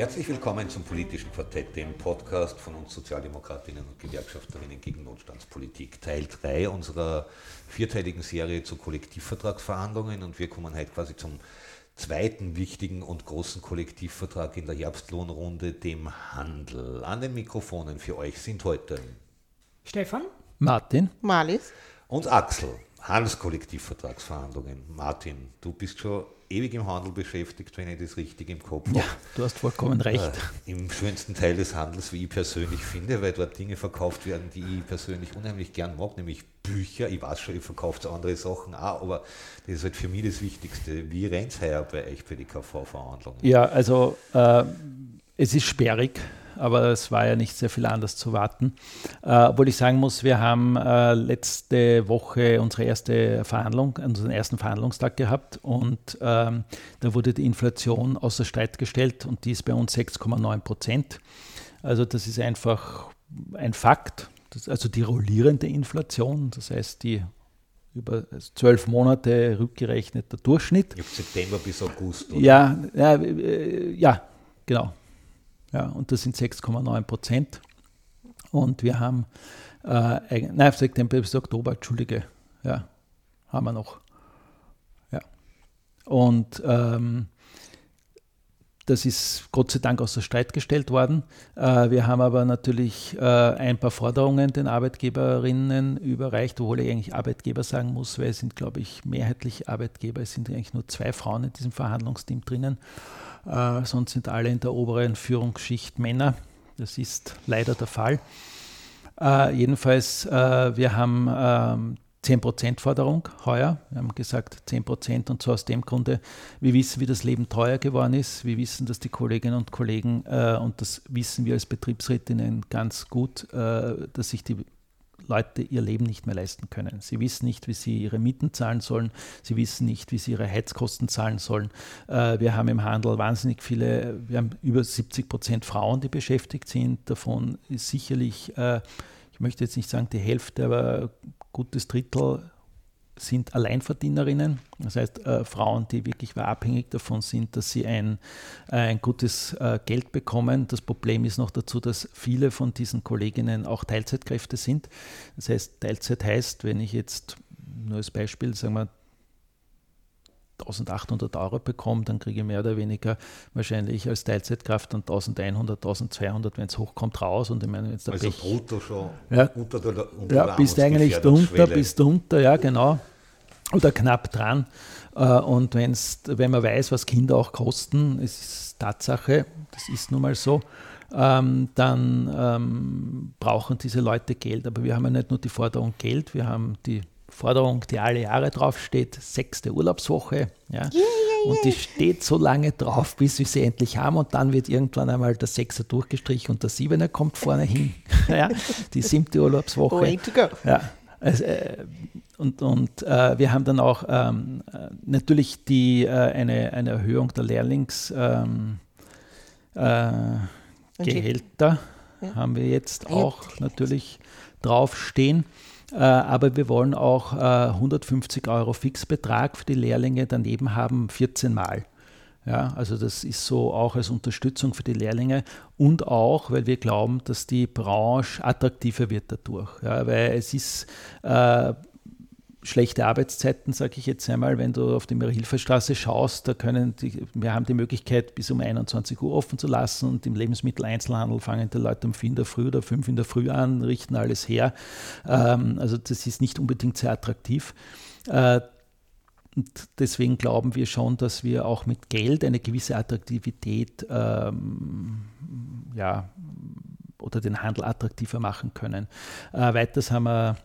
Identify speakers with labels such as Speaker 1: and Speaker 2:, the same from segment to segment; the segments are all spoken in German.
Speaker 1: Herzlich willkommen zum politischen Quartett, dem Podcast von uns Sozialdemokratinnen und Gewerkschafterinnen gegen Notstandspolitik. Teil 3 unserer vierteiligen Serie zu Kollektivvertragsverhandlungen und wir kommen heute quasi zum zweiten wichtigen und großen Kollektivvertrag in der Herbstlohnrunde, dem Handel. An den Mikrofonen für euch sind heute
Speaker 2: Stefan,
Speaker 3: Martin,
Speaker 4: Malis
Speaker 1: und Axel. Handelskollektivvertragsverhandlungen. Martin, du bist schon ewig im Handel beschäftigt, wenn ich das richtig im Kopf habe.
Speaker 3: Ja, du hast vollkommen recht.
Speaker 1: Äh, Im schönsten Teil des Handels, wie ich persönlich finde, weil dort Dinge verkauft werden, die ich persönlich unheimlich gern mag, nämlich Bücher. Ich weiß schon, ich verkaufe andere Sachen auch, aber das ist halt für mich das Wichtigste. Wie rennt es heuer bei euch für die KV-Verhandlungen?
Speaker 3: Ja, also äh, es ist sperrig aber es war ja nicht sehr viel anders zu warten. Äh, obwohl ich sagen muss, wir haben äh, letzte Woche unsere erste Verhandlung, unseren ersten Verhandlungstag gehabt und ähm, da wurde die Inflation außer Streit gestellt und die ist bei uns 6,9 Prozent. Also das ist einfach ein Fakt, das, also die rollierende Inflation, das heißt die über zwölf Monate rückgerechneter Durchschnitt.
Speaker 1: September bis August.
Speaker 3: Oder? Ja, ja, äh, ja, genau. Ja, und das sind 6,9 Prozent. Und wir haben, äh, nein, September bis Oktober, Entschuldige, ja, haben wir noch. Ja. Und ähm, das ist Gott sei Dank außer Streit gestellt worden. Äh, wir haben aber natürlich äh, ein paar Forderungen den Arbeitgeberinnen überreicht, obwohl ich eigentlich Arbeitgeber sagen muss, weil es sind, glaube ich, mehrheitlich Arbeitgeber. Es sind eigentlich nur zwei Frauen in diesem Verhandlungsteam drinnen. Äh, sonst sind alle in der oberen Führungsschicht Männer. Das ist leider der Fall. Jedenfalls, wir haben ähm, 10% Forderung heuer. Wir haben gesagt 10% und zwar aus dem Grunde, wir wissen, wie das Leben teuer geworden ist. Wir wissen, dass die Kolleginnen und Kollegen, äh, und das wissen wir als Betriebsrätinnen ganz gut, äh, dass sich die Leute ihr Leben nicht mehr leisten können. Sie wissen nicht, wie sie ihre Mieten zahlen sollen. Sie wissen nicht, wie sie ihre Heizkosten zahlen sollen. Äh, wir haben im Handel wahnsinnig viele, wir haben über 70 Prozent Frauen, die beschäftigt sind. Davon ist sicherlich, äh, ich möchte jetzt nicht sagen die Hälfte, aber gutes Drittel sind Alleinverdienerinnen, das heißt äh, Frauen, die wirklich abhängig davon sind, dass sie ein, äh, ein gutes äh, Geld bekommen. Das Problem ist noch dazu, dass viele von diesen Kolleginnen auch Teilzeitkräfte sind. Das heißt, Teilzeit heißt, wenn ich jetzt nur als Beispiel, sagen wir, 1800 Euro bekomme, dann kriege ich mehr oder weniger wahrscheinlich als Teilzeitkraft dann 1100, 1200, wenn es hochkommt, raus. Und ich meine, jetzt der
Speaker 1: also
Speaker 3: Pech,
Speaker 1: brutto schon
Speaker 3: ja,
Speaker 1: unter der, unter
Speaker 3: ja, bist eigentlich drunter, bist drunter, ja genau oder knapp dran. Äh, und wenn's, wenn man weiß, was Kinder auch kosten, es ist Tatsache, das ist nun mal so, ähm, dann ähm, brauchen diese Leute Geld. Aber wir haben ja nicht nur die Forderung Geld, wir haben die Forderung, die alle Jahre draufsteht, sechste Urlaubswoche. Ja. Yeah, yeah, yeah. Und die steht so lange drauf, bis wir sie endlich haben. Und dann wird irgendwann einmal der Sechser durchgestrichen und der Siebener kommt vorne hin. ja. Die siebte Urlaubswoche.
Speaker 4: Way to go.
Speaker 3: Ja. Also, äh, und, und äh, wir haben dann auch ähm, äh, natürlich die, äh, eine, eine Erhöhung der Lehrlingsgehälter. Ähm, äh, ja. haben wir jetzt auch natürlich draufstehen. Äh, aber wir wollen auch 150 Euro Fixbetrag für die Lehrlinge daneben haben, 14 Mal. Ja, also das ist so auch als Unterstützung für die Lehrlinge und auch, weil wir glauben, dass die Branche attraktiver wird dadurch. Ja, weil es ist äh, schlechte Arbeitszeiten, sage ich jetzt einmal, wenn du auf die Hilfestraße schaust, da können die, wir haben die Möglichkeit, bis um 21 Uhr offen zu lassen und im Lebensmitteleinzelhandel fangen die Leute um 4 in der Früh oder 5 in der Früh an, richten alles her. Ähm, also das ist nicht unbedingt sehr attraktiv. Äh, und deswegen glauben wir schon, dass wir auch mit Geld eine gewisse Attraktivität ähm, ja, oder den Handel attraktiver machen können. Äh, weiters haben wir,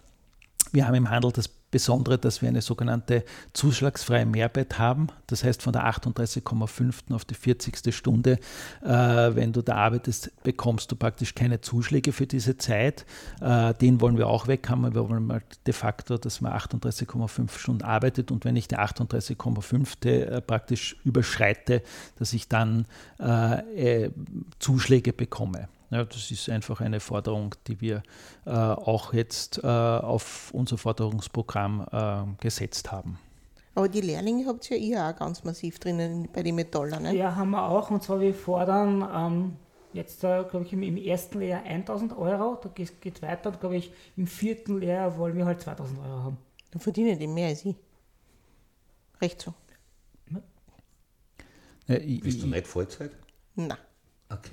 Speaker 3: wir haben im Handel das Besondere, dass wir eine sogenannte zuschlagsfreie Mehrbett haben. Das heißt, von der 38,5. auf die 40. Stunde, äh, wenn du da arbeitest, bekommst du praktisch keine Zuschläge für diese Zeit. Äh, den wollen wir auch weg haben. Wir wollen mal de facto, dass man 38,5 Stunden arbeitet und wenn ich die 38,5. Äh, praktisch überschreite, dass ich dann äh, äh, Zuschläge bekomme. Ja, das ist einfach eine Forderung, die wir äh, auch jetzt äh, auf unser Forderungsprogramm äh, gesetzt haben.
Speaker 2: Aber die Lehrlinge habt ihr ja auch ganz massiv drinnen bei den Metallern. Ne?
Speaker 4: Ja, haben wir auch. Und zwar, wir fordern ähm, jetzt, äh, glaube ich, im, im, ersten Lehrjahr 1000 Euro. Da geht es weiter. Und, glaube ich, im vierten Lehrjahr wollen wir halt 2000 Euro haben.
Speaker 2: Dann verdienen die mehr als ich. Recht so.
Speaker 1: Ja, ich, Bist du nicht Vollzeit?
Speaker 2: Nein.
Speaker 1: Okay.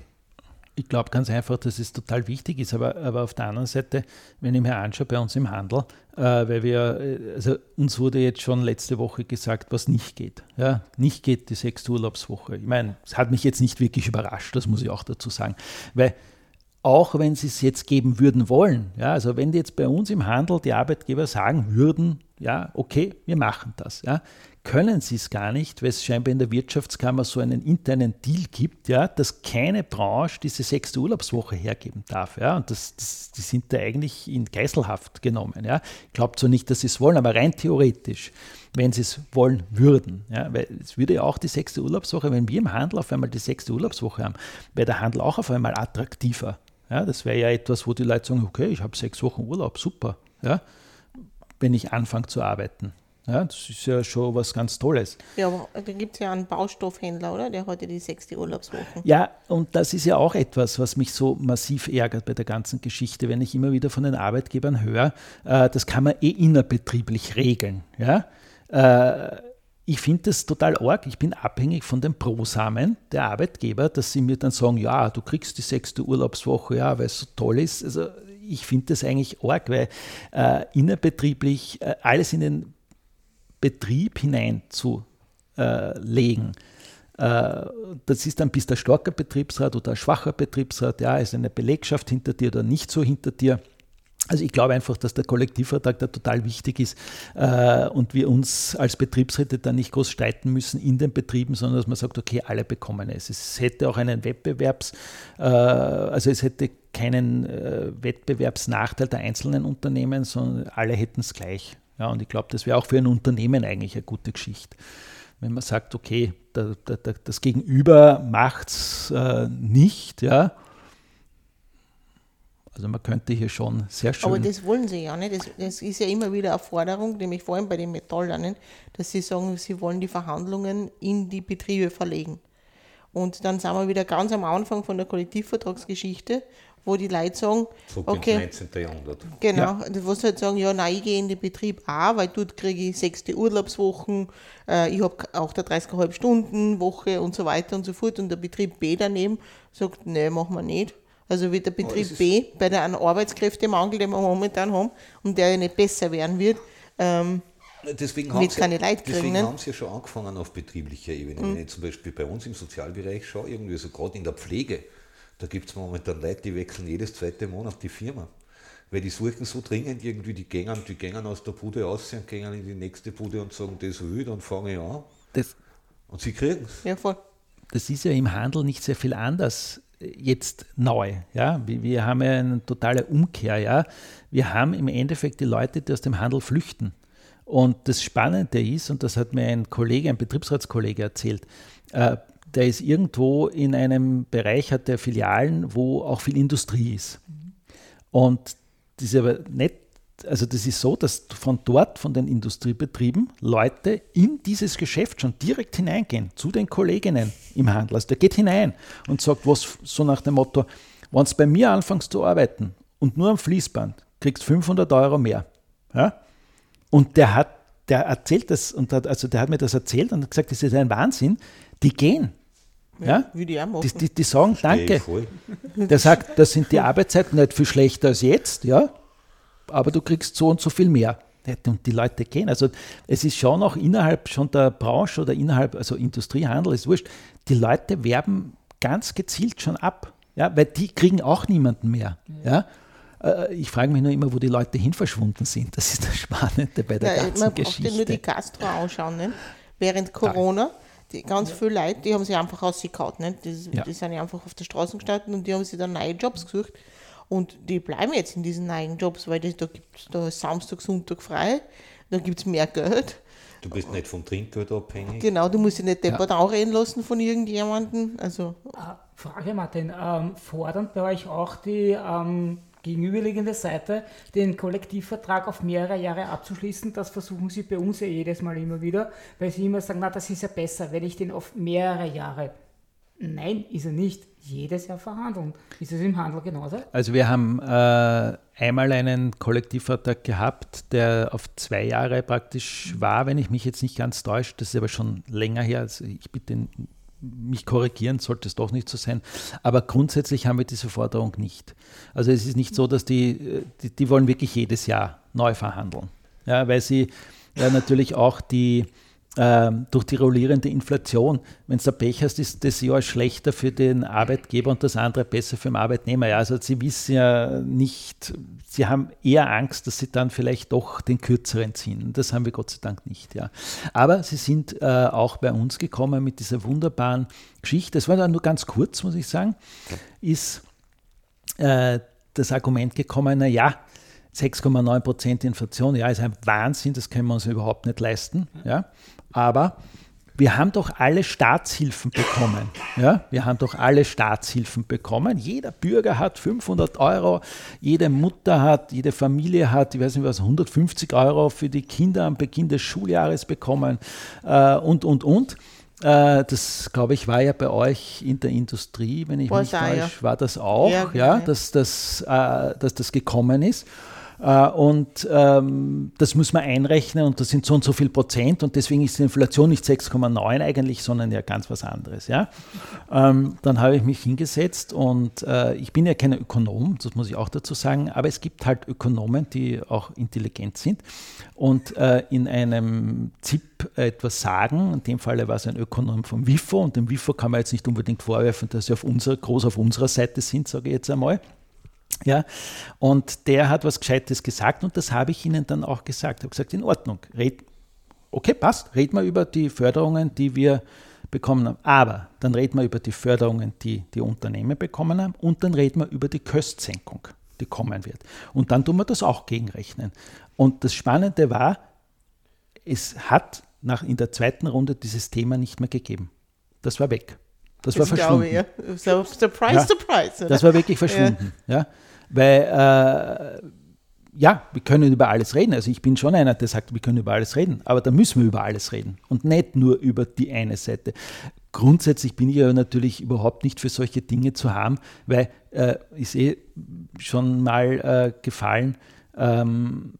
Speaker 3: Ich glaube ganz einfach, dass es total wichtig ist, aber, aber auf der anderen Seite, wenn ich mir anschaue bei uns im Handel, äh, weil wir, äh, also uns wurde jetzt schon letzte Woche gesagt, was nicht geht. Ja, nicht geht die sechste Urlaubswoche. Ich meine, es hat mich jetzt nicht wirklich überrascht, das muss ich auch dazu sagen, weil auch wenn sie es jetzt geben würden wollen, ja, also wenn jetzt bei uns im Handel die Arbeitgeber sagen würden, ja, okay, wir machen das, ja, können sie es gar nicht, weil es scheinbar in der Wirtschaftskammer so einen internen Deal gibt, ja, dass keine Branche diese sechste Urlaubswoche hergeben darf. Ja, und das, das, die sind da eigentlich in Geiselhaft genommen. Ja. Ich glaube zwar nicht, dass sie es wollen, aber rein theoretisch, wenn sie es wollen würden. Ja, weil es würde ja auch die sechste Urlaubswoche, wenn wir im Handel auf einmal die sechste Urlaubswoche haben, wäre der Handel auch auf einmal attraktiver. Ja, das wäre ja etwas, wo die Leute sagen, okay, ich habe sechs Wochen Urlaub, super. Ja, wenn ich anfange zu arbeiten. Ja, das ist ja schon was ganz Tolles.
Speaker 2: Ja, aber da gibt es ja einen Baustoffhändler, oder? Der heute die sechste Urlaubswoche.
Speaker 3: Ja, und das ist ja auch etwas, was mich so massiv ärgert bei der ganzen Geschichte, wenn ich immer wieder von den Arbeitgebern höre, äh, das kann man eh innerbetrieblich regeln. Ja? Äh, ich finde das total arg. Ich bin abhängig von den Prosamen der Arbeitgeber, dass sie mir dann sagen, ja, du kriegst die sechste Urlaubswoche, ja, weil es so toll ist. Also ich finde das eigentlich arg, weil äh, innerbetrieblich äh, alles in den Betrieb hineinzulegen. Äh, das ist dann bis der starke Betriebsrat oder ein schwacher Betriebsrat, ja, ist eine Belegschaft hinter dir oder nicht so hinter dir. Also ich glaube einfach, dass der Kollektivvertrag da total wichtig ist äh, und wir uns als Betriebsräte dann nicht groß streiten müssen in den Betrieben, sondern dass man sagt, okay, alle bekommen es. Es hätte auch einen Wettbewerbs, äh, also es hätte keinen äh, Wettbewerbsnachteil der einzelnen Unternehmen, sondern alle hätten es gleich. Ja, und ich glaube, das wäre auch für ein Unternehmen eigentlich eine gute Geschichte. Wenn man sagt, okay, da, da, da, das Gegenüber macht es äh, nicht, ja. Also man könnte hier schon sehr schön.
Speaker 2: Aber das wollen sie ja nicht. Das, das ist ja immer wieder eine Forderung, nämlich vor allem bei den Metallern, dass sie sagen, sie wollen die Verhandlungen in die Betriebe verlegen. Und dann sind wir wieder ganz am Anfang von der Kollektivvertragsgeschichte wo die Leute sagen,
Speaker 1: Zurück
Speaker 2: okay,
Speaker 1: ins 19. Jahrhundert.
Speaker 2: Genau, ja. wo sie halt sagen, ja, nein, ich gehe in den Betrieb A, weil dort kriege ich sechste Urlaubswochen, äh, ich habe auch der 30,5 Stunden Woche und so weiter und so fort und der Betrieb B daneben sagt, nee, machen wir nicht. Also wird der Betrieb oh, B bei der Arbeitskräftemangel, den wir momentan haben und der ja nicht besser werden wird, ähm,
Speaker 1: Deswegen haben, sie, keine Leute kriegen, deswegen ne? haben sie ja schon angefangen auf betrieblicher Ebene. Mhm. Wenn ich zum Beispiel bei uns im Sozialbereich schaue, irgendwie so gerade in der Pflege, da gibt es momentan Leute, die wechseln jedes zweite Monat die Firma. Weil die suchen so dringend irgendwie, die gängen, die gängen aus der Bude aus und gehen in die nächste Bude und sagen, das will, dann fange ich an. Das, und sie kriegen es.
Speaker 2: Ja, voll.
Speaker 3: Das ist ja im Handel nicht sehr viel anders jetzt neu. Ja? Wir haben ja eine totale Umkehr. Ja? Wir haben im Endeffekt die Leute, die aus dem Handel flüchten. Und das Spannende ist, und das hat mir ein Kollege, ein Betriebsratskollege erzählt, äh, der ist irgendwo in einem Bereich, hat der Filialen, wo auch viel Industrie ist. Und das ist aber nicht, also das ist so, dass von dort, von den Industriebetrieben, Leute in dieses Geschäft schon direkt hineingehen, zu den Kolleginnen im Handel. Also der geht hinein und sagt, was so nach dem Motto, wenn du bei mir anfängst zu arbeiten und nur am Fließband, kriegst 500 Euro mehr. Ja? Und der hat, der erzählt das, und hat, also der hat mir das erzählt und gesagt, das ist ein Wahnsinn. Die gehen ja? Wie die, die, die, die sagen Danke. Der sagt, das sind die Arbeitszeiten nicht viel schlechter als jetzt, ja, aber du kriegst so und so viel mehr. Und die Leute gehen. Also es ist schon auch innerhalb schon der Branche oder innerhalb, also Industriehandel ist wurscht, die Leute werben ganz gezielt schon ab, ja, weil die kriegen auch niemanden mehr. Ja. Äh, ich frage mich nur immer, wo die Leute hin verschwunden sind. Das ist das Spannende bei der
Speaker 2: Ja,
Speaker 3: ganzen
Speaker 2: man braucht
Speaker 3: Geschichte.
Speaker 2: ja nur die Gastro anschauen. Nicht? Während Corona, die ganz viele Leute, die haben sich einfach rausgekaut. Nicht? Die,
Speaker 3: Ja.
Speaker 2: die sind ja einfach auf der Straße gestanden und die haben sich dann neue Jobs gesucht. Und die bleiben jetzt in diesen neuen Jobs, weil das, da gibt es da ist Samstag, Sonntag frei, da gibt es mehr Geld.
Speaker 1: Du bist nicht vom Trinkgeld abhängig.
Speaker 2: Genau, du musst dich nicht deppert anreden lassen von irgendjemandem. Also,
Speaker 4: Äh, Frage, Martin. Ähm, fordern bei euch auch die ähm, gegenüberliegende Seite, den Kollektivvertrag auf mehrere Jahre abzuschließen? Das versuchen sie bei uns ja jedes Mal immer wieder, weil sie immer sagen, na, das ist ja besser, wenn ich den auf mehrere Jahre. Nein, ist er nicht. Jedes Jahr verhandeln. Ist es im Handel genauso?
Speaker 3: Also wir haben äh, einmal einen Kollektivvertrag gehabt, der auf zwei Jahre praktisch war, wenn ich mich jetzt nicht ganz täusche. Das ist aber schon länger her. Also ich bitte mich korrigieren, sollte es doch nicht so sein. Aber grundsätzlich haben wir diese Forderung nicht. Also es ist nicht so, dass die, äh, die, die wollen wirklich jedes Jahr neu verhandeln. Ja, weil sie ja, natürlich auch die, durch die rollierende Inflation, wenn du Pech hast, ist das Jahr schlechter für den Arbeitgeber und das andere besser für den Arbeitnehmer. Ja, also sie wissen ja nicht, sie haben eher Angst, dass sie dann vielleicht doch den kürzeren ziehen. Das haben wir Gott sei Dank nicht. Ja. Aber sie sind äh, auch bei uns gekommen mit dieser wunderbaren Geschichte. Das war dann nur ganz kurz, muss ich sagen, ist äh, das Argument gekommen, na ja, 6,9 Prozent Inflation, ja, ist ein Wahnsinn, das können wir uns überhaupt nicht leisten. Ja. Aber wir haben doch alle Staatshilfen bekommen. Ja? Wir haben doch alle Staatshilfen bekommen. Jeder Bürger hat 500 Euro, jede Mutter hat, jede Familie hat, ich weiß nicht was, 150 Euro für die Kinder am Beginn des Schuljahres bekommen äh, und, und, und. Äh, das, glaube ich, war ja bei euch in der Industrie, wenn ich mich
Speaker 2: ja.
Speaker 3: täusche, war das auch,
Speaker 2: Ja,
Speaker 3: ja,
Speaker 2: genau, ja.
Speaker 3: dass, das, äh, dass das gekommen ist. Äh, Und ähm, das muss man einrechnen und das sind so und so viel Prozent und deswegen ist die Inflation nicht 6,9 eigentlich, sondern ja ganz was anderes. Ja? Ähm, dann habe ich mich hingesetzt und äh, ich bin ja kein Ökonom, das muss ich auch dazu sagen, aber es gibt halt Ökonomen, die auch intelligent sind und äh, in einem ZIP etwas sagen. In dem Falle war es ein Ökonom vom WIFO und dem WIFO kann man jetzt nicht unbedingt vorwerfen, dass sie auf unserer, groß auf unserer Seite sind, sage ich jetzt einmal. Ja, und der hat was Gescheites gesagt und das habe ich Ihnen dann auch gesagt. Ich habe gesagt, in Ordnung, red, okay, passt, reden wir über die Förderungen, die wir bekommen haben. Aber dann reden wir über die Förderungen, die die Unternehmen bekommen haben und dann reden wir über die Köstsenkung, die kommen wird. Und dann tun wir das auch gegenrechnen. Und das Spannende war, es hat nach, in der zweiten Runde dieses Thema nicht mehr gegeben. Das war weg. Das, war
Speaker 2: das glaube
Speaker 3: verschwunden.
Speaker 2: ich, ja. So, surprise,
Speaker 3: Ja.
Speaker 2: surprise. Oder?
Speaker 3: Das war wirklich verschwunden. Ja. Weil, äh, ja, wir können über alles reden. Also ich bin schon einer, der sagt, wir können über alles reden. Aber da müssen wir über alles reden und nicht nur über die eine Seite. Grundsätzlich bin ich ja natürlich überhaupt nicht für solche Dinge zu haben, weil äh, ist eh schon mal äh, gefallen, ähm,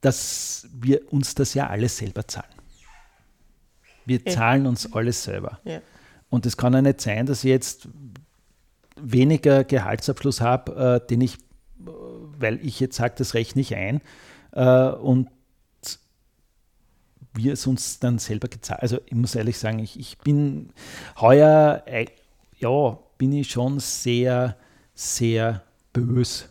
Speaker 3: dass wir uns das ja alles selber zahlen. Wir zahlen uns alles selber.
Speaker 2: Ja.
Speaker 3: Und es kann ja nicht sein, dass jetzt weniger Gehaltsabschluss habe, äh, den ich, weil ich jetzt sage, das rechne ich ein äh, und wir es uns dann selber gezahlt. Also ich muss ehrlich sagen, ich, ich bin heuer, äh, ja, bin ich schon sehr, sehr bös.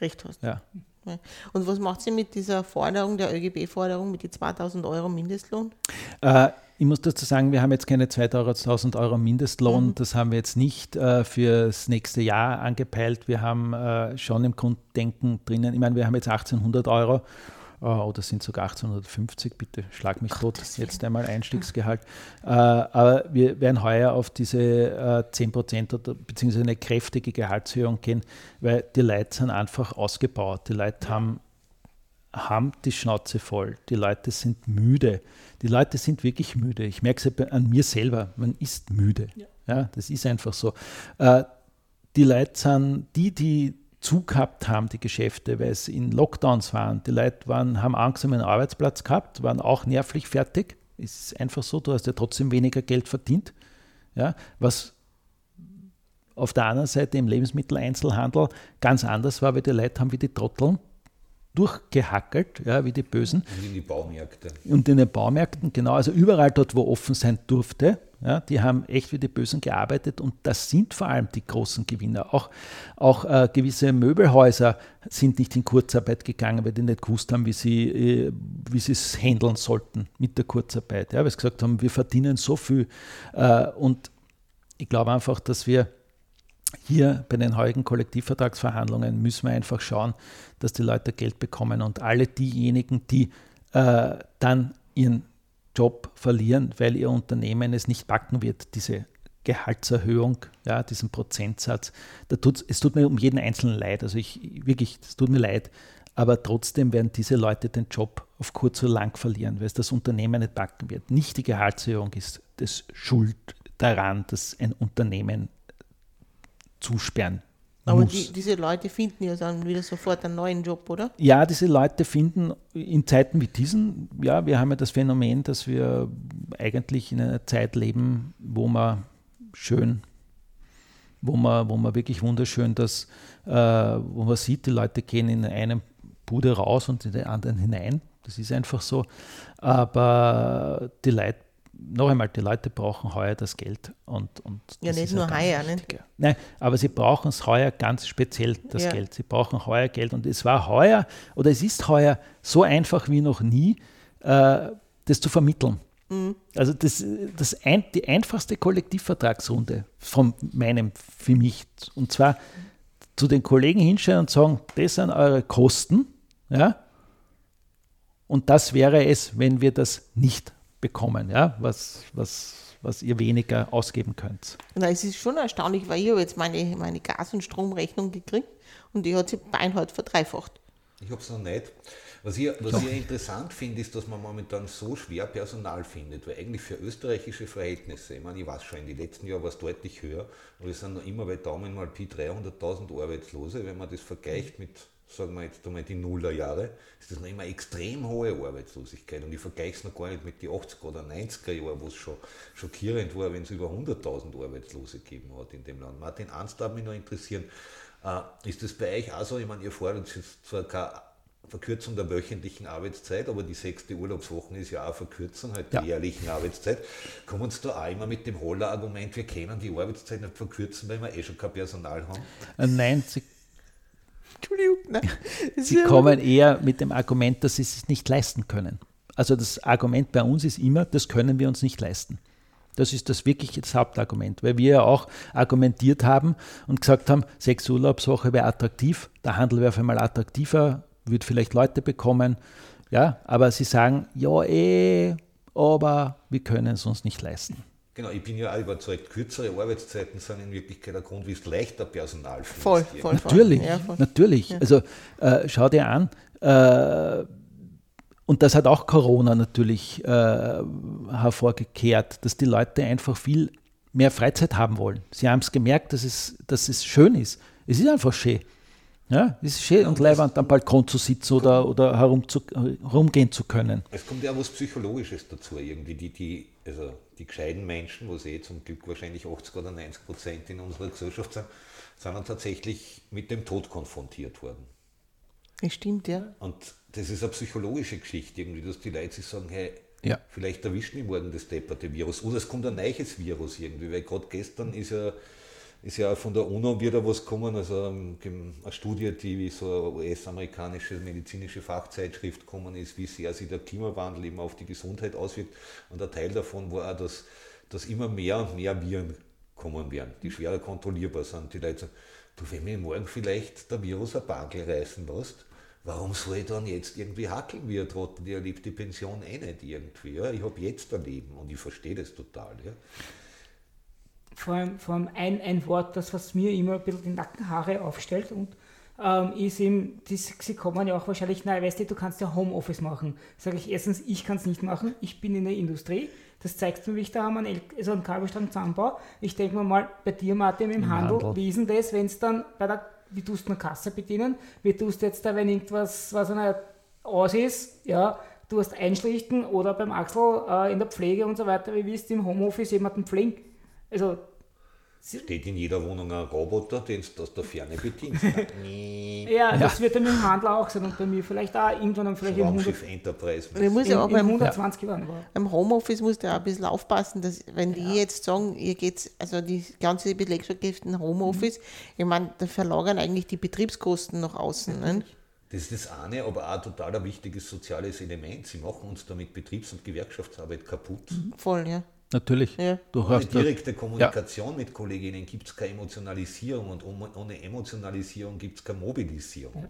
Speaker 2: Recht hast.
Speaker 3: Ja.
Speaker 2: Ja. Und was macht sie mit dieser Forderung, der ÖGB-Forderung mit die 2000 Euro Mindestlohn?
Speaker 3: Äh, ich muss dazu sagen, wir haben jetzt keine 2000 Euro Mindestlohn. Das haben wir jetzt nicht äh, fürs nächste Jahr angepeilt. Wir haben äh, schon im Grunddenken drinnen, ich meine, wir haben jetzt 1800 Euro äh, oder sind sogar 1850, bitte schlag mich tot, jetzt einmal Einstiegsgehalt. Äh, aber wir werden heuer auf diese äh, 10 Prozent oder beziehungsweise eine kräftige Gehaltserhöhung gehen, weil die Leute sind einfach ausgebaut. Die Leute haben haben die Schnauze voll. Die Leute sind müde. Die Leute sind wirklich müde. Ich merke es ja an mir selber. Man ist müde. Ja. das ist einfach so. Äh, die Leute sind die, die zugehabt haben, die Geschäfte, weil sie in Lockdowns waren. Die Leute waren, haben Angst um ihren Arbeitsplatz gehabt, waren auch nervlich fertig. Es ist einfach so, du hast ja trotzdem weniger Geld verdient. Ja, was auf der anderen Seite im Lebensmitteleinzelhandel ganz anders war, weil die Leute haben wie die Trotteln durchgehackelt, ja, wie die Bösen.
Speaker 1: Und in die Baumärkte.
Speaker 3: Und in den Baumärkten, genau, also überall dort, wo offen sein durfte, Ja, die haben echt wie die Bösen gearbeitet und das sind vor allem die großen Gewinner. Auch, auch äh, gewisse Möbelhäuser sind nicht in Kurzarbeit gegangen, weil die nicht gewusst haben, wie sie, äh, wie sie es handeln sollten mit der Kurzarbeit. Ja, weil sie gesagt haben, wir verdienen so viel. Äh, und ich glaube einfach, dass wir hier bei den heutigen Kollektivvertragsverhandlungen müssen wir einfach schauen, dass die Leute Geld bekommen und alle diejenigen, die äh, dann ihren Job verlieren, weil ihr Unternehmen es nicht packen wird, diese Gehaltserhöhung, ja, diesen Prozentsatz. Da tut's, es tut mir um jeden Einzelnen leid. Also ich wirklich, es tut mir leid. Aber trotzdem werden diese Leute den Job auf kurz oder lang verlieren, weil es das Unternehmen nicht packen wird. Nicht die Gehaltserhöhung ist das Schuld daran, dass ein Unternehmen zusperren
Speaker 2: Aber die, diese Leute finden ja dann wieder sofort einen neuen Job, oder?
Speaker 3: Ja, diese Leute finden in Zeiten wie diesen, ja, wir haben ja das Phänomen, dass wir eigentlich in einer Zeit leben, wo man schön, wo man, wo man wirklich wunderschön das, äh, wo man sieht, die Leute gehen in eine Bude raus und in den anderen hinein. Das ist einfach so. Aber die Leute, noch einmal, die Leute brauchen heuer das Geld. Und, und
Speaker 2: Ja,
Speaker 3: das
Speaker 2: nicht
Speaker 3: ist
Speaker 2: nur heuer, nicht?
Speaker 3: Nein, aber sie brauchen es heuer ganz speziell, das
Speaker 2: Ja.
Speaker 3: Geld. Sie brauchen heuer Geld. Und es war heuer, oder es ist heuer so einfach wie noch nie, äh, das zu vermitteln. Also das, das ein, die einfachste Kollektivvertragsrunde von meinem, für mich, und zwar zu den Kollegen hinstellen und sagen, das sind eure Kosten, ja, und das wäre es, wenn wir das nicht bekommen, ja, was, was, was ihr weniger ausgeben könnt.
Speaker 2: Na, es ist schon erstaunlich, weil ich habe jetzt meine, meine Gas- und Stromrechnung gekriegt und die hat sich beinhart verdreifacht.
Speaker 1: Ich habe es noch nicht. Was ich, was ich interessant finde, ist, dass man momentan so schwer Personal findet, weil eigentlich für österreichische Verhältnisse, ich meine, ich weiß schon, in den letzten Jahren war es deutlich höher, aber es sind noch immer bei Daumen mal Pi 300.000 Arbeitslose. Wenn man das vergleicht mit, sagen wir jetzt einmal die Nullerjahre, ist das noch immer extrem hohe Arbeitslosigkeit. Und ich vergleiche es noch gar nicht mit den 80er oder 90er Jahren, wo es schon schockierend war, wenn es über 100.000 Arbeitslose gegeben hat in dem Land. Martin, eins darf mich noch interessieren, äh, ist das bei euch auch so? Ich meine, ihr fordert jetzt zwar keine Verkürzung der wöchentlichen Arbeitszeit, aber die sechste Urlaubswoche ist ja auch eine Verkürzung halt der
Speaker 3: Ja.
Speaker 1: jährlichen Arbeitszeit. Kommen Sie da auch immer mit dem Holler-Argument, wir können die Arbeitszeit nicht verkürzen, weil wir eh schon kein Personal haben?
Speaker 3: Äh, Nein, sie,
Speaker 2: Entschuldigung, nein. Das
Speaker 3: sie kommen eher mit dem Argument, dass sie es nicht leisten können. Also das Argument bei uns ist immer, das können wir uns nicht leisten. Das ist das wirklich das Hauptargument, weil wir ja auch argumentiert haben und gesagt haben, sechs Urlaubswoche wäre attraktiv, der Handel wäre auf einmal attraktiver, würde vielleicht Leute bekommen, ja, aber sie sagen, ja eh, aber wir können es uns nicht leisten.
Speaker 1: Genau, ich bin ja auch überzeugt, kürzere Arbeitszeiten sind in Wirklichkeit ein Grund, wie es leichter Personal.
Speaker 2: Voll, voll, voll.
Speaker 3: Natürlich,
Speaker 2: Ja, voll.
Speaker 3: natürlich. Also äh, schau dir an, äh, und das hat auch Corona natürlich äh, hervorgekehrt, dass die Leute einfach viel mehr Freizeit haben wollen. Sie haben es gemerkt, dass es, dass es schön ist. Es ist einfach schön. Ja, es ist schön und leibend am Balkon zu sitzen oder, oder herum zu, herumgehen zu können.
Speaker 1: Es kommt ja was Psychologisches dazu irgendwie. Die, die, also die gescheiten Menschen, wo sie eh zum Glück wahrscheinlich 80 oder 90 Prozent in unserer Gesellschaft sind, sind dann tatsächlich mit dem Tod konfrontiert worden.
Speaker 2: Das stimmt, ja.
Speaker 1: Und das ist eine psychologische Geschichte, irgendwie, dass die Leute sich sagen, hey,
Speaker 3: Ja.
Speaker 1: vielleicht erwischt mich morgen das depperte Virus. Oder es kommt ein neues Virus irgendwie, weil gerade gestern ist ja, ist ja von der UNO wieder was gekommen, also ähm, eine Studie, die wie so eine US-amerikanische medizinische Fachzeitschrift gekommen ist, wie sehr sich der Klimawandel eben auf die Gesundheit auswirkt. Und ein Teil davon war auch, dass, dass immer mehr und mehr Viren kommen werden, die schwerer kontrollierbar sind. Die Leute sagen, du, wenn mir morgen vielleicht der Virus ein Bagel reißen lässt, warum soll ich dann jetzt irgendwie hackeln wie ein Trottel, der erlebt die Pension eh nicht irgendwie. Ja? Ich habe jetzt ein Leben und ich verstehe das total. Ja?
Speaker 4: Vor allem, vor allem ein, ein Wort, das was mir immer ein bisschen die Nackenhaare aufstellt und ähm, ist eben, das, sie kommen ja auch wahrscheinlich, na weißt du, du kannst ja Homeoffice machen. Sage ich erstens, ich kann es nicht machen, ich bin in der Industrie. Das zeigst du, wie ich da haben, einen, also einen Kabelstrang zusammenbaue. Ich denke mir mal, bei dir, Martin, im,
Speaker 3: Im
Speaker 4: Handel,
Speaker 3: Handel.
Speaker 4: wie ist denn das, wenn es dann bei der, wie tust du eine Kasse bedienen, wie tust du jetzt da, wenn irgendwas, was einer aus ist, ja, du hast einschlichten oder beim Axel äh, in der Pflege und so weiter, wie willst du im Homeoffice jemanden pflegen? Also
Speaker 1: Steht in jeder Wohnung ein Roboter, den du aus der Ferne bedienst.
Speaker 4: Ja, das wird dann mit dem Handel auch sein und bei mir vielleicht auch irgendwann dann vielleicht in, 100,
Speaker 1: Raumschiff Enterprise.
Speaker 2: Ich muss
Speaker 4: in,
Speaker 2: ja auch
Speaker 4: in
Speaker 2: beim,
Speaker 4: 120 Jahren. aber-
Speaker 2: beim Homeoffice musst du auch ein bisschen aufpassen, dass wenn die jetzt sagen, ihr geht's, also die ganze Belegschaft geht in Homeoffice, ich meine, da verlagern eigentlich die Betriebskosten nach außen. Ne?
Speaker 1: Das ist das eine, aber auch ein total ein wichtiges soziales Element. Sie machen uns damit Betriebs- und Gewerkschaftsarbeit kaputt.
Speaker 2: Voll, ja.
Speaker 3: Natürlich.
Speaker 2: Ja.
Speaker 3: Du
Speaker 1: Ohne
Speaker 3: hast ja,
Speaker 1: direkte Kommunikation mit Kolleginnen gibt es keine Emotionalisierung und ohne Emotionalisierung gibt es keine Mobilisierung.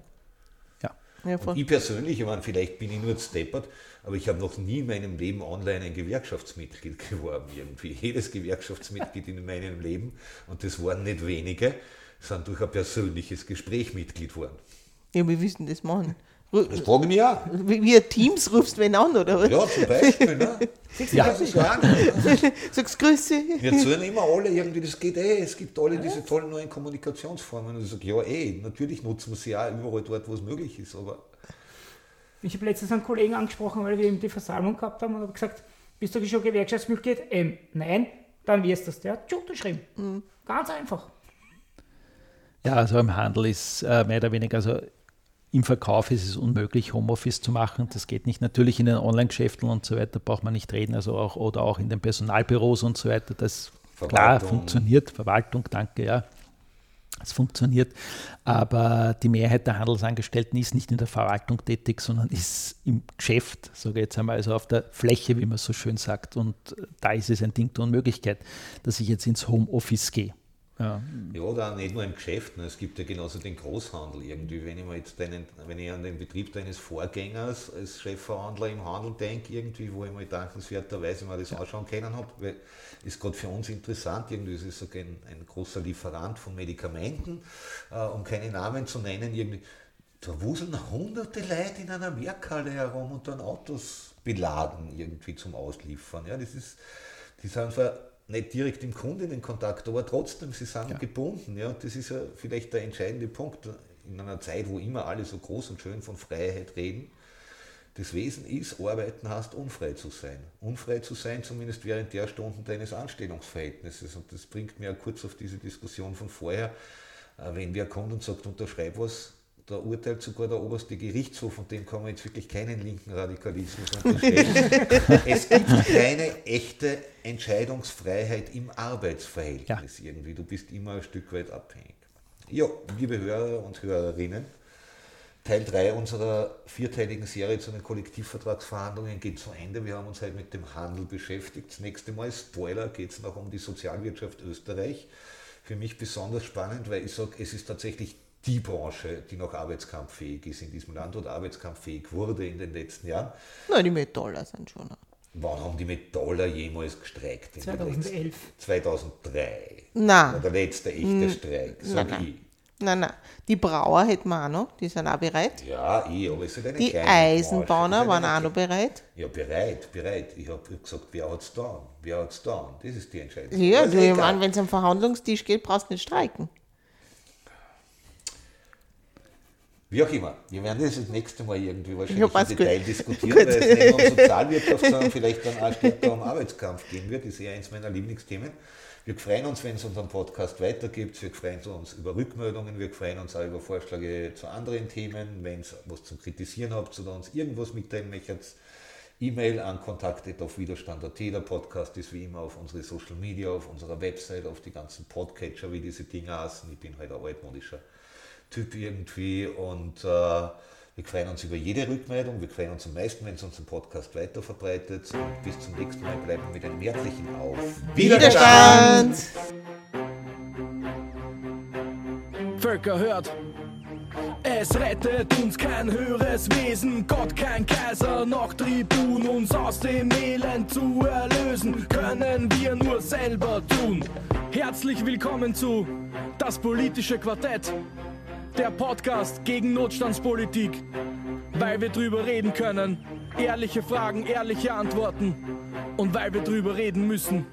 Speaker 3: ja.
Speaker 2: ja
Speaker 1: Und
Speaker 2: voll.
Speaker 1: ich persönlich, ich meine, vielleicht bin ich nur steppert, aber ich habe noch nie in meinem Leben online ein Gewerkschaftsmitglied geworben. Irgendwie. Jedes Gewerkschaftsmitglied in meinem Leben, und das waren nicht wenige, sind durch ein persönliches Gespräch Mitglied worden.
Speaker 2: Ja, wir wissen das machen.
Speaker 1: Das frage ich mich auch.
Speaker 2: Wie wie Teams rufst du wen an, oder was?
Speaker 1: Ja, zum Beispiel. Ne?
Speaker 3: Ja.
Speaker 2: Sagst Grüße.
Speaker 1: Wir erzählen immer alle irgendwie, das geht eh, es gibt alle diese tollen neuen Kommunikationsformen. Und ich sage, ja eh, natürlich nutzen wir sie auch überall dort, wo es möglich ist, aber
Speaker 4: Ich habe letztens einen Kollegen angesprochen, weil wir eben die Versammlung gehabt haben und habe gesagt, bist du schon Gewerkschaftsmitglied? Ähm, nein, dann wirst du das. Der hat schon unterschrieben. Ganz einfach.
Speaker 3: Ja, also im Handel ist äh, mehr oder weniger, also im Verkauf ist es unmöglich, Homeoffice zu machen. Das geht nicht. Natürlich in den Online-Geschäften und so weiter braucht man nicht reden, also auch oder auch in den Personalbüros und so weiter. Das klar
Speaker 1: Verwaltung.
Speaker 3: funktioniert. Verwaltung, danke, ja. Es funktioniert, aber die Mehrheit der Handelsangestellten ist nicht in der Verwaltung tätig, sondern ist im Geschäft, sage ich jetzt einmal, also auf der Fläche, wie man so schön sagt. Und da ist es ein Ding der Unmöglichkeit, dass ich jetzt ins Homeoffice gehe. Ja,
Speaker 1: Ja, oder auch nicht nur im Geschäft. Ne? Es gibt ja genauso den Großhandel irgendwie. Wenn ich, mal jetzt deinen, wenn ich an den Betrieb deines Vorgängers als Chefverhandler im Handel denke, irgendwie, wo ich mal dankenswerterweise mal das anschauen können habe, weil ist gerade für uns interessant, irgendwie ist es so ein, ein großer Lieferant von Medikamenten, äh, um keine Namen zu nennen, irgendwie. Da wuseln hunderte Leute in einer Werkhalle herum und dann Autos beladen irgendwie zum Ausliefern. Ja, das ist, die sind zwar nicht direkt im Kundinnenkontakt, aber trotzdem, sie sind gebunden. Ja, und das ist ja vielleicht der entscheidende Punkt in einer Zeit, wo immer alle so groß und schön von Freiheit reden. Das Wesen ist, arbeiten heißt, unfrei zu sein. Unfrei zu sein, zumindest während der Stunden deines Anstellungsverhältnisses. Und das bringt mir auch kurz auf diese Diskussion von vorher. Äh, Wenn wer kommt und sagt, unterschreib was, da urteilt sogar der oberste Gerichtshof, und dem kann man jetzt wirklich keinen linken Radikalismus unterstellen. es gibt keine echte Entscheidungsfreiheit im Arbeitsverhältnis irgendwie. Du bist immer ein Stück weit abhängig. Ja, liebe Hörer und Hörerinnen, Teil 3 unserer vierteiligen Serie zu den Kollektivvertragsverhandlungen geht zu Ende. Wir haben uns heute mit dem Handel beschäftigt. Das nächste Mal, Spoiler, geht es noch um die Sozialwirtschaft Österreich. Für mich besonders spannend, weil ich sage, es ist tatsächlich die Branche, die noch arbeitskampffähig ist in diesem Land oder arbeitskampffähig wurde in den letzten Jahren.
Speaker 2: Na, die Metaller sind schon.
Speaker 1: Wann haben die Metaller jemals gestreikt? in den letzten-
Speaker 4: 2011.
Speaker 1: 2003.
Speaker 2: Nein.
Speaker 1: War der letzte echte Streik, sag
Speaker 2: nein.
Speaker 1: ich.
Speaker 2: Nein, nein. Die Brauer hätten wir auch noch, die sind auch bereit.
Speaker 1: Ja, ich, aber es ist eine
Speaker 2: Die Eisenbahner waren auch noch bereit.
Speaker 1: Ja, bereit, bereit. Ich habe gesagt, wer hat es da? Wer hat es da? Das ist die Entscheidung.
Speaker 2: Ja,
Speaker 1: ist
Speaker 2: ich meine, wenn es am Verhandlungstisch geht, brauchst du nicht streiken.
Speaker 1: Wie auch immer. Wir werden das das nächste Mal irgendwie
Speaker 2: Ja,
Speaker 1: wahrscheinlich im
Speaker 2: passt gut.
Speaker 1: Detail diskutieren, weil es nicht nur um Sozialwirtschaft, sondern vielleicht dann auch stärker um Arbeitskampf gehen wird. Das ist ja eins meiner Lieblingsthemen. Wir freuen uns, wenn es unseren Podcast weitergibt. Wir freuen uns über Rückmeldungen. Wir freuen uns auch über Vorschläge zu anderen Themen. Wenn es was zum Kritisieren habt oder uns irgendwas mitteilen möchtet, E-Mail an kontakt auf Widerstand.at. Der Podcast ist wie immer auf unsere Social Media, auf unserer Website, auf die ganzen Podcatcher, wie diese Dinge heißen. Ich bin halt ein altmodischer Typ irgendwie und äh, wir freuen uns über jede Rückmeldung. Wir freuen uns am meisten, wenn es unseren Podcast weiter verbreitet. Und bis zum nächsten Mal bleiben wir mit einem herzlichen Auf.
Speaker 2: Widerstand!
Speaker 5: Völker hört. Es rettet uns kein höheres Wesen, Gott kein Kaiser, noch Tribun, uns aus dem Elend zu erlösen, können wir nur selber tun. Herzlich willkommen zu Das politische Quartett, der Podcast gegen Notstandspolitik, weil wir drüber reden können, ehrliche Fragen, ehrliche Antworten. Und weil wir drüber reden müssen.